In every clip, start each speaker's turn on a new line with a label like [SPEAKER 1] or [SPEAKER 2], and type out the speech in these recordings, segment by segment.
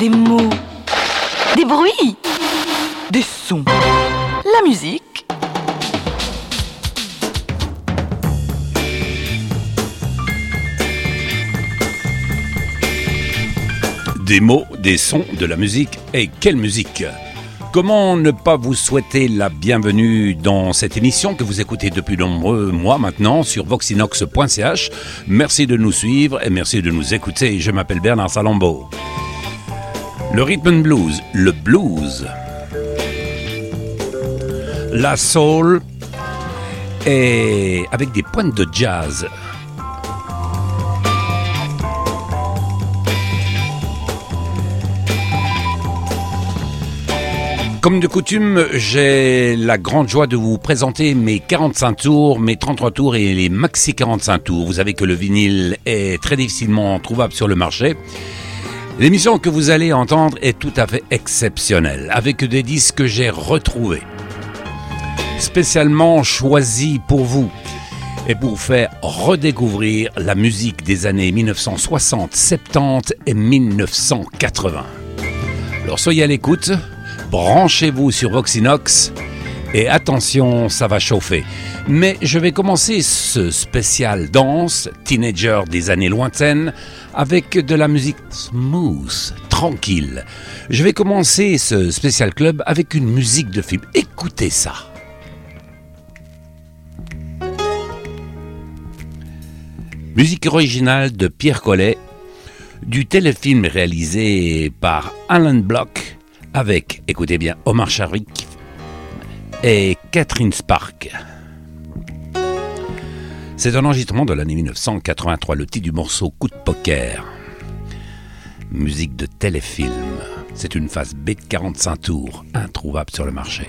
[SPEAKER 1] Des mots. Des bruits. Des sons. La musique.
[SPEAKER 2] Des mots, des sons, de la musique. Et quelle musique? Comment ne pas vous souhaiter la bienvenue dans cette émission que vous écoutez depuis de nombreux mois maintenant sur voxinox.ch. Merci de nous suivre et merci de nous écouter. Je m'appelle Bernard Salambo. Le rhythm blues, le blues, la soul et avec des pointes de jazz. Comme de coutume, j'ai la grande joie de vous présenter mes 45 tours, mes 33 tours et les maxi 45 tours. Vous savez que le vinyle est très difficilement trouvable sur le marché. L'émission que vous allez entendre est tout à fait exceptionnelle, avec des disques que j'ai retrouvés, spécialement choisis pour vous et pour faire redécouvrir la musique des années 1960, 70 et 1980. Alors soyez à l'écoute branchez-vous sur Voxinox et attention, ça va chauffer. Mais je vais commencer ce spécial danse, teenager des années lointaines, avec de la musique smooth, tranquille. Je vais commencer ce spécial club avec une musique de film. Écoutez ça. Musique originale de Pierre Collet, du téléfilm réalisé par Alan Block avec, écoutez bien, Omar Sharif et Catherine Spark. C'est un enregistrement de l'année 1983, le titre du morceau Coup de poker. Musique de téléfilm. C'est une phase B de 45 tours, introuvable sur le marché.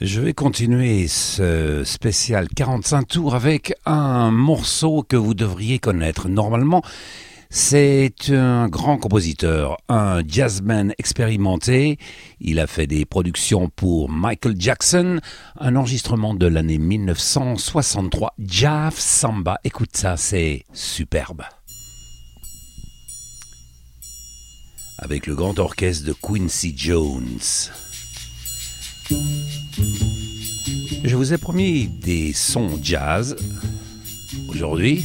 [SPEAKER 2] Je vais continuer ce spécial 45 tours avec un morceau que vous devriez connaître. Normalement, c'est un grand compositeur, un jazzman expérimenté. Il a fait des productions pour Michael Jackson, un enregistrement de l'année 1963, Jaff Samba. Écoute ça, c'est superbe. Avec le grand orchestre de Quincy Jones. Je vous ai promis des sons jazz aujourd'hui.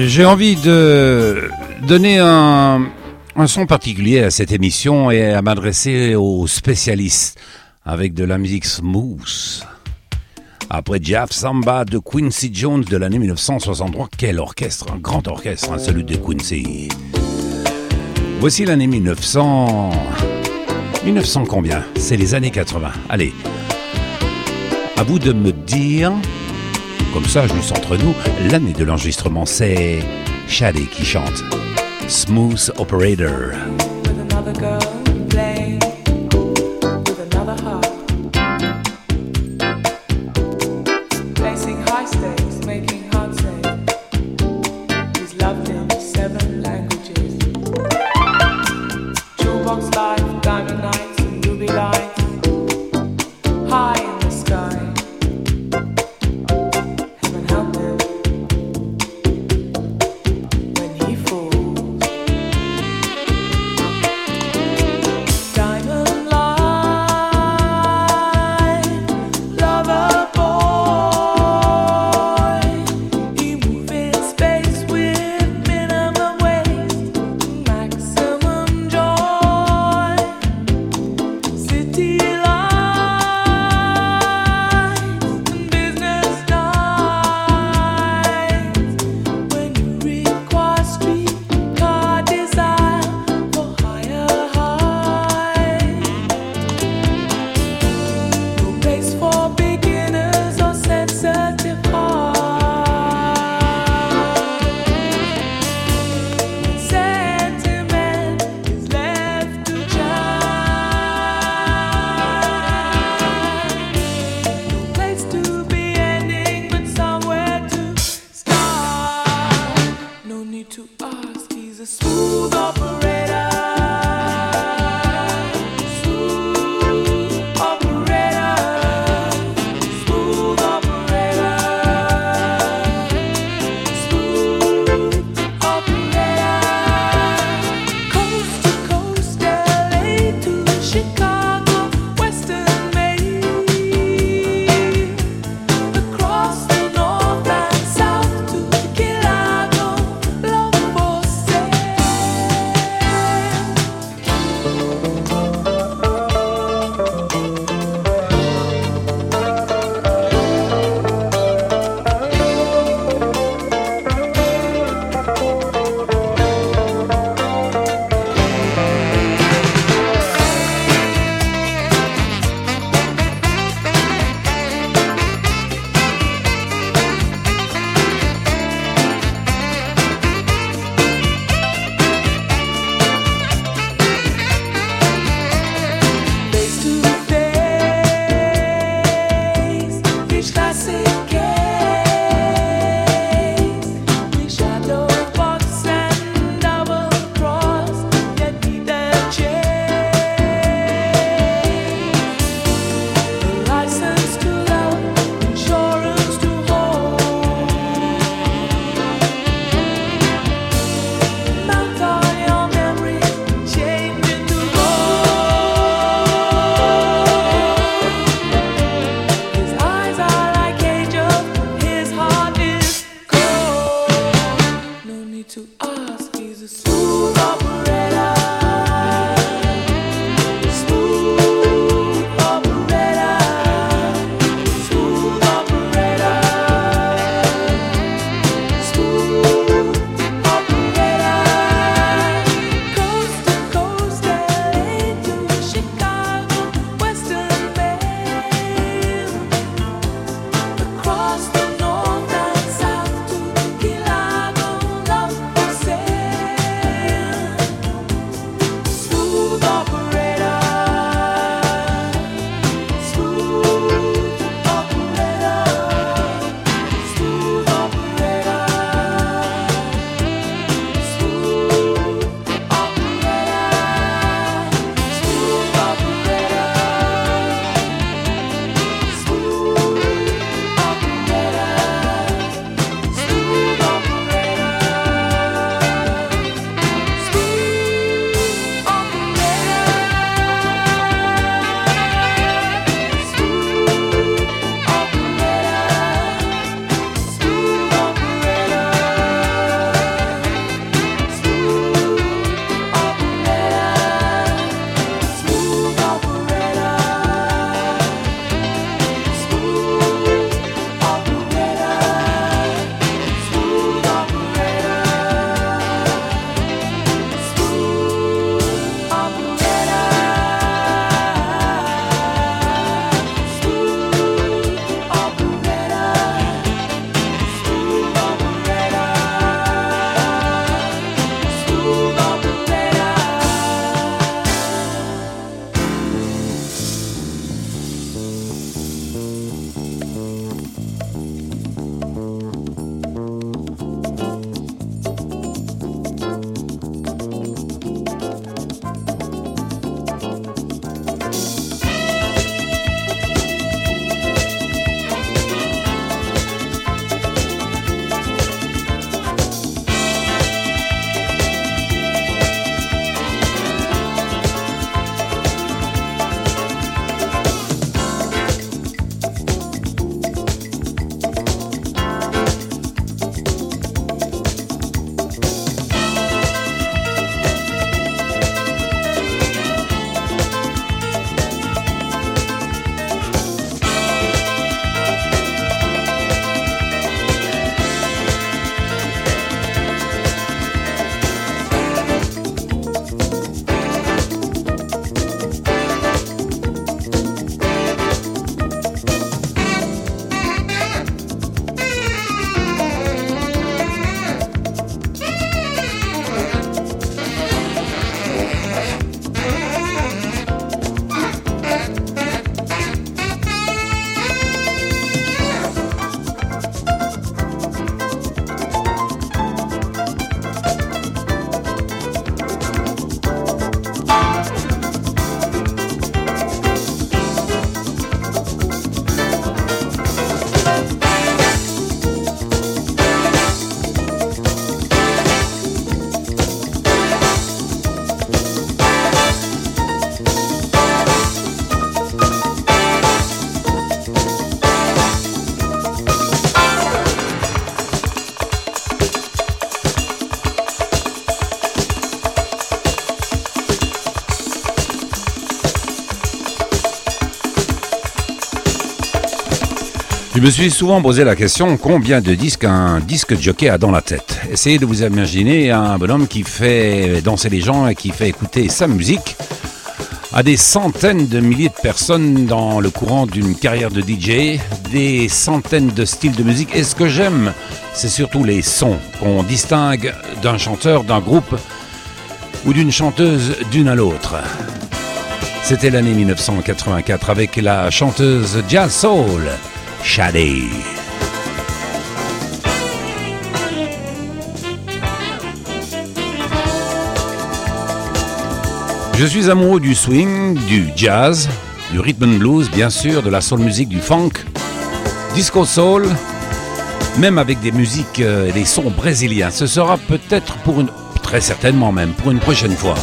[SPEAKER 2] J'ai envie de donner un, son particulier à cette émission et à m'adresser aux spécialistes avec de la musique smooth. Après Jeff Samba de Quincy Jones de l'année 1963, quel orchestre, un grand orchestre, hein, celui de Quincy. Voici l'année 1900. 1900 combien? C'est les années 80. Allez, à vous de me dire, comme ça, juste entre nous, l'année de l'enregistrement, c'est Shady qui chante. Smooth Operator. Je me suis souvent posé la question combien de disques un disque jockey a dans la tête? Essayez de vous imaginer un bonhomme qui fait danser les gens et qui fait écouter sa musique à des centaines de milliers de personnes dans le courant d'une carrière de DJ, des centaines de styles de musique. Et ce que j'aime, c'est surtout les sons qu'on distingue d'un chanteur, d'un groupe ou d'une chanteuse d'une à l'autre. C'était l'année 1984 avec la chanteuse Jazz Soul. Shady. Je suis amoureux du swing, du jazz, du rhythm and blues, bien sûr, de la soul music, du funk, disco soul, même avec des musiques euh, et des sons brésiliens. Ce sera peut-être pour une, très certainement même, pour une prochaine fois.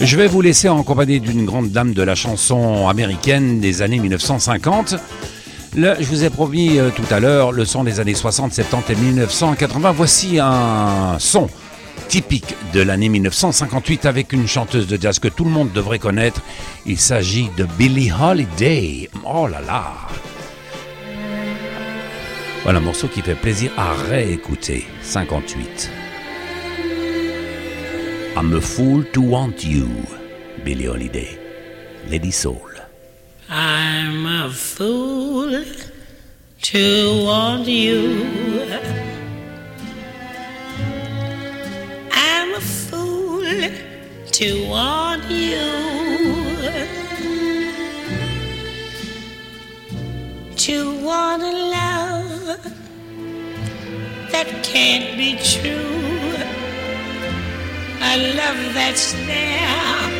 [SPEAKER 2] Je vais vous laisser en compagnie d'une grande dame de la chanson américaine des années 1950. Je vous ai promis euh, tout à l'heure le son des années 60, 70 et 1980. Voici un son typique de l'année 1958 avec une chanteuse de jazz que tout le monde devrait connaître. Il s'agit de Billie Holiday. Oh là là Voilà un morceau qui fait plaisir à réécouter. 58. I'm a fool to want you, Billie Holiday. Lady Soul.
[SPEAKER 3] I'm a fool to want you. I'm a fool to want you. To want a love that can't be true. A love that's there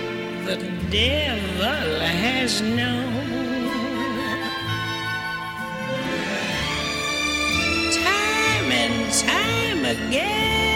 [SPEAKER 3] the devil has known. Time and time again,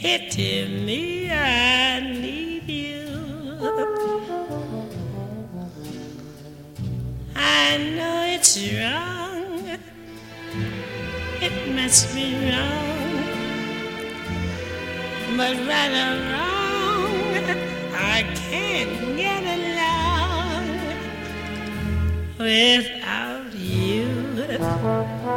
[SPEAKER 3] Pity me, I need you. I know it's wrong, it must be wrong, but right or wrong, I can't get along without you.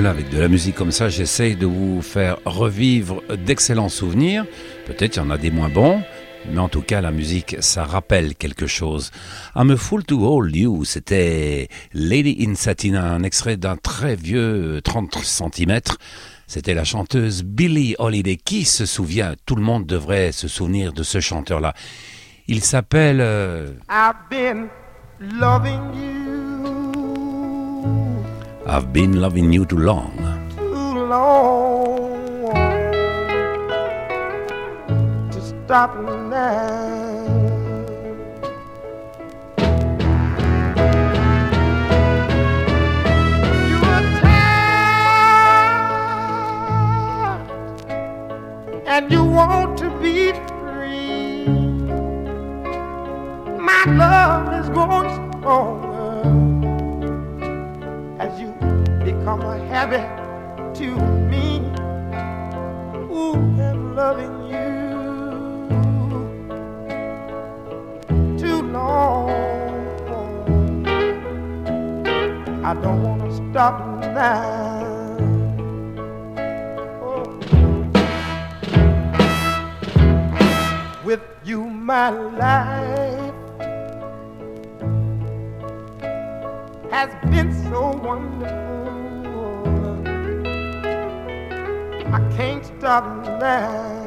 [SPEAKER 2] Voilà, avec de la musique comme ça, j'essaye de vous faire revivre d'excellents souvenirs. Peut-être il y en a des moins bons, mais en tout cas, la musique, ça rappelle quelque chose. I'm a fool to hold you, c'était Lady in Satin, un extrait d'un très vieux 30 cm. C'était la chanteuse Billie Holiday. Qui se souvient? Tout le monde devrait se souvenir de ce chanteur-là. Il s'appelle... euh,
[SPEAKER 4] I've been loving you
[SPEAKER 2] I've been loving you too long.
[SPEAKER 4] too long. To stop now. You are tired and you want to be free. My love is growing stronger become a habit to me. Ooh, I'm loving you too long. I don't want to stop now. With you, my life has been so wonderful. I can't stop now.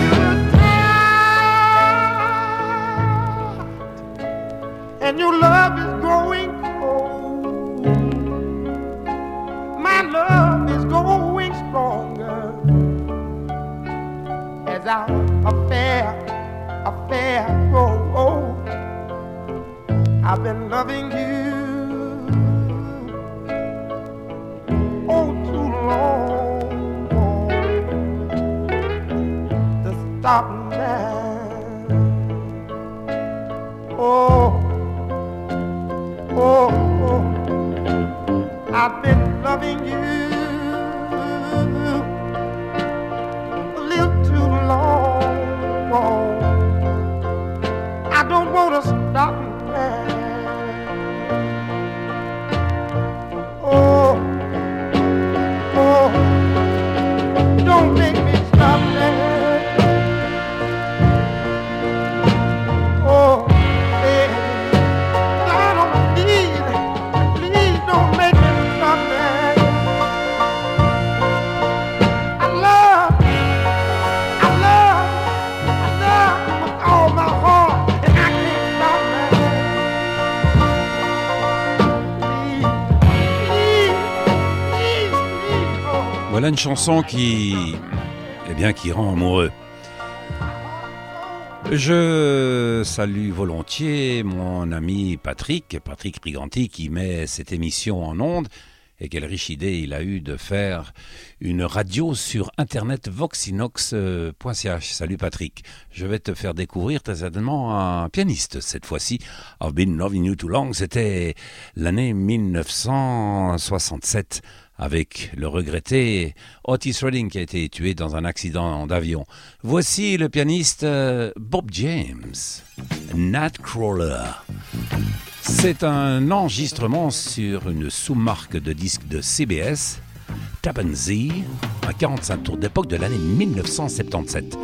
[SPEAKER 4] You're tired, And your love is growing cold. My love is growing stronger as our affair, affair grows. I've been loving you oh too long to stop now. Oh, oh, oh, I've been
[SPEAKER 2] une chanson qui, eh bien, qui rend amoureux. Je salue volontiers mon ami Patrick, Patrick Priganti, qui met cette émission en onde. Et quelle riche idée il a eu de faire une radio sur internet voxinox.ch. Salut Patrick. Je vais te faire découvrir très certainement un pianiste cette fois-ci. I've been loving you too long. C'était l'année 1967 avec le regretté Otis Redding qui a été tué dans un accident d'avion. Voici le pianiste euh, Bob James, Nat Crawler. C'est un enregistrement sur une sous-marque de disque de CBS, Tappan Zee, un 45 tours d'époque de l'année 1977.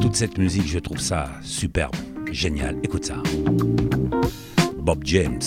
[SPEAKER 2] Toute cette musique, je trouve ça superbe, génial. Écoute ça. Bob James.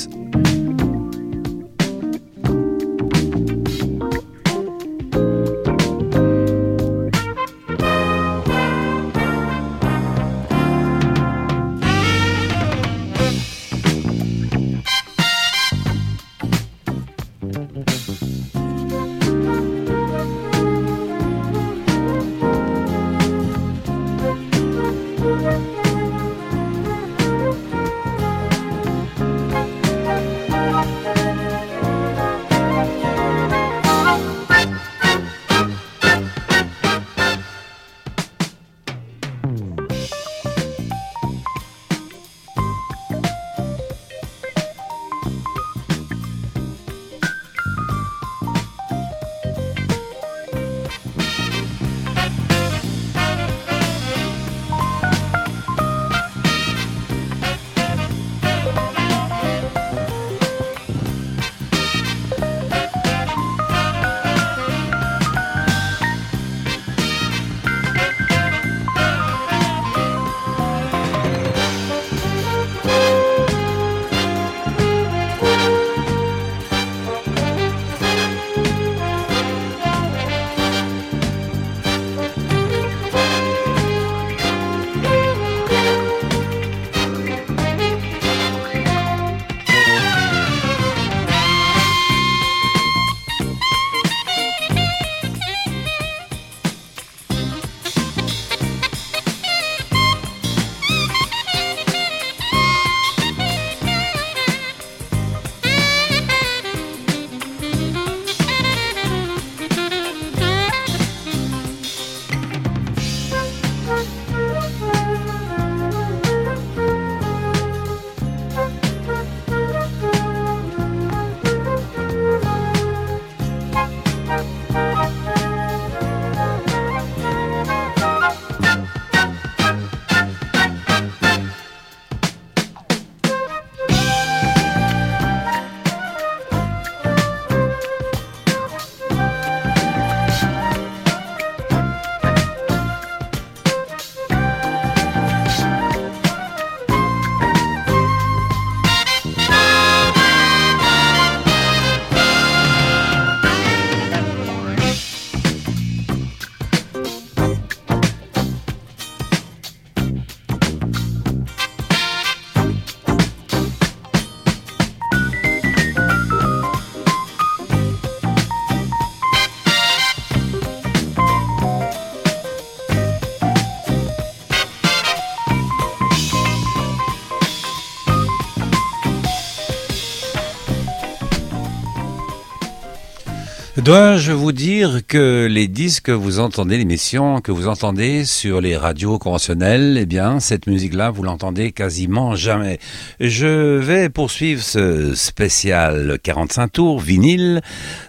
[SPEAKER 2] Dois-je vous dire que les disques que vous entendez, l'émission que vous entendez sur les radios conventionnelles, eh bien, cette musique-là, vous l'entendez quasiment jamais. Je vais poursuivre ce spécial 45 tours vinyle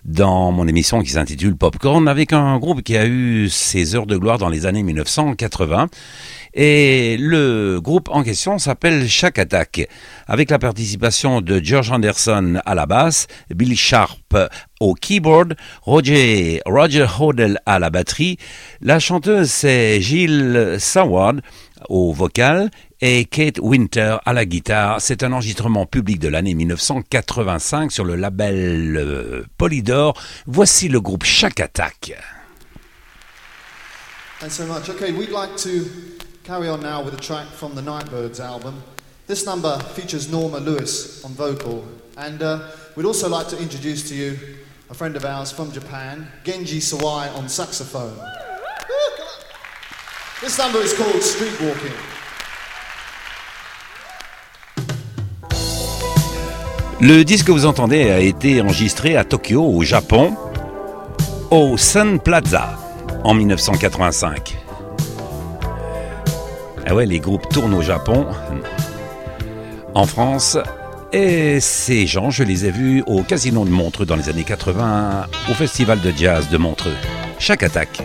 [SPEAKER 2] dans mon émission qui s'intitule Popcorn avec un groupe qui a eu ses heures de gloire dans les années 1980 et le groupe en question s'appelle Shack Attack, avec la participation de George Anderson à la basse, Billy Sharp au keyboard, Roger, Hodel à la batterie. La chanteuse c'est Gilles Saward au vocal et Kate Winter à la guitare. C'est un enregistrement public de l'année 1985 sur le label euh, Polydor. Voici le groupe
[SPEAKER 5] like to Carry on now with a track from the Nightbirds album. This number features Norma Lewis on vocal, and uh, we'd also like to introduce to you a friend of ours from Japan, Genji Sawai on saxophone. This number is called Streetwalking.
[SPEAKER 2] Le disque que vous entendez a été enregistré à Tokyo, au Japon, au Sun Plaza, en 1985. Ah ouais, les groupes tournent au Japon, en France. Et ces gens, je les ai vus au Casino de Montreux dans les années 80, au Festival de Jazz de Montreux. Chaque attaque.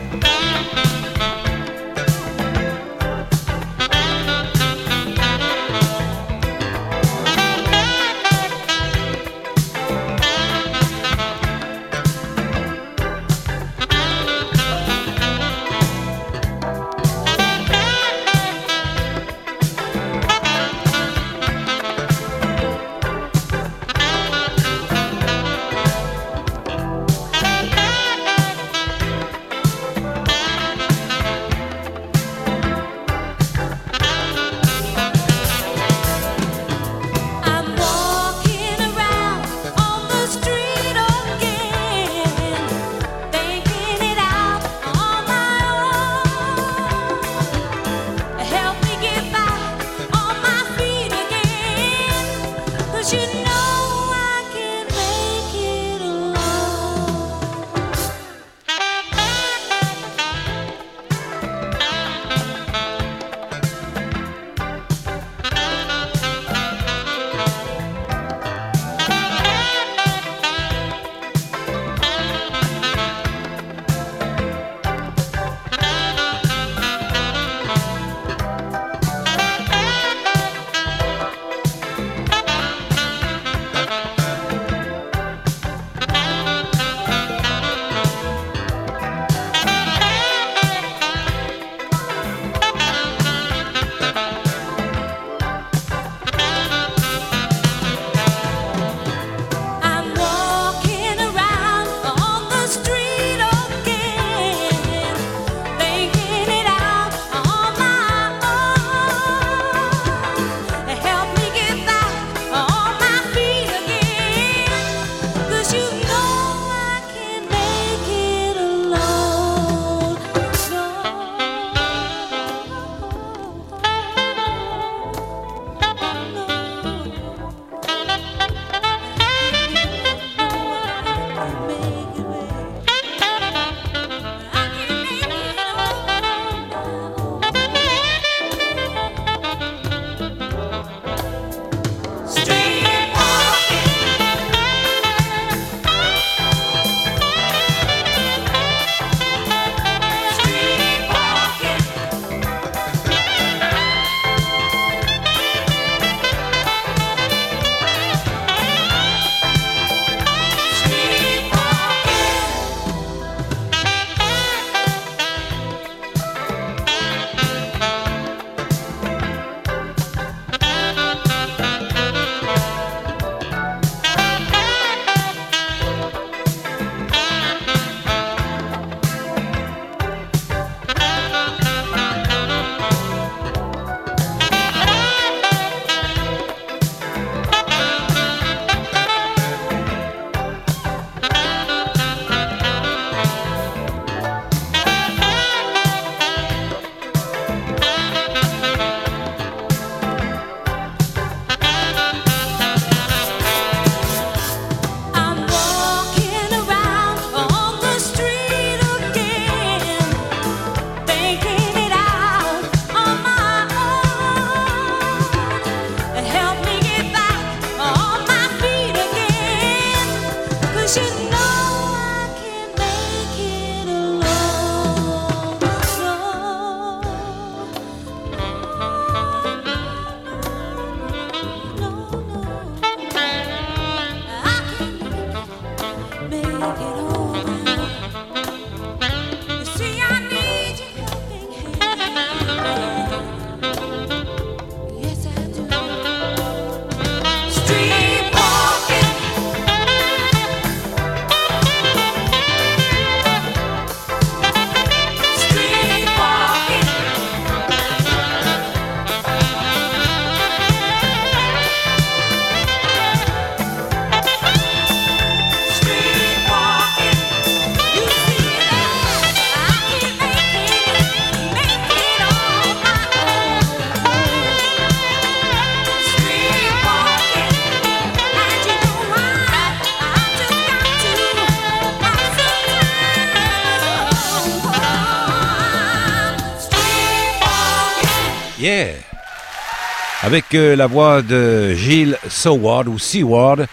[SPEAKER 2] Avec euh, la voix de Gilles Soward ou Seward.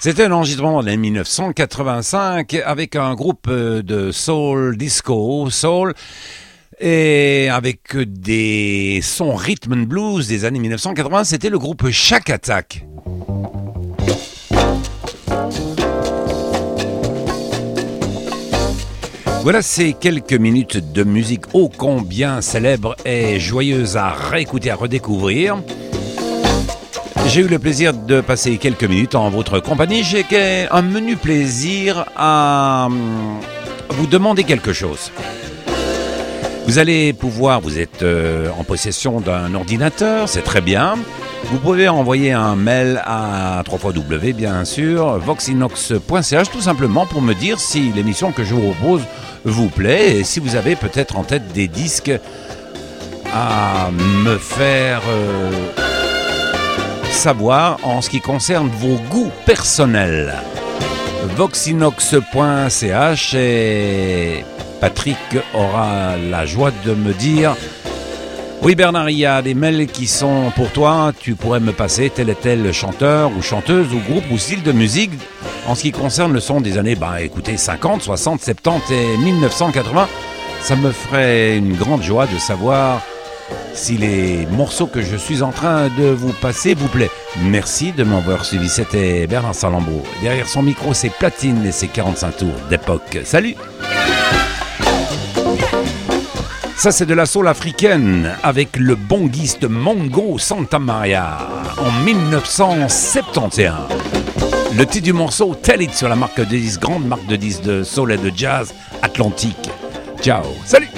[SPEAKER 2] C'était un enregistrement en 1985 avec un groupe euh, de soul disco, soul, et avec des sons rhythm and blues des années 1980. C'était le groupe Shack Attack. Voilà ces quelques minutes de musique ô combien célèbre et joyeuse à réécouter, à redécouvrir. J'ai eu le plaisir de passer quelques minutes en votre compagnie. J'ai un menu plaisir à hum, vous demander quelque chose. Vous allez pouvoir, vous êtes euh, en possession d'un ordinateur, c'est très bien. Vous pouvez envoyer un mail à 3xw, bien sûr, voxinox.ch, tout simplement pour me dire si l'émission que je vous propose vous plaît et si vous avez peut-être en tête des disques à me faire euh, savoir en ce qui concerne vos goûts personnels. voxinox.ch et Patrick aura la joie de me dire oui Bernard, il y a des mails qui sont pour toi, tu pourrais me passer tel et tel chanteur ou chanteuse ou groupe ou style de musique en ce qui concerne le son des années, bah écoutez, 50, 60, 70 et 1980. Ça me ferait une grande joie de savoir si les morceaux que je suis en train de vous passer vous plaît. Merci de m'avoir suivi. C'était Bernard Salambo. Derrière son micro, c'est Platine et ses 45 tours d'époque. Salut! Ça, c'est de la soul africaine avec le bonguiste Mongo Santa Maria en 1971. Le titre du morceau, Tell It sur la marque de 10, grande marque de 10 de soul et de jazz atlantique. Ciao, salut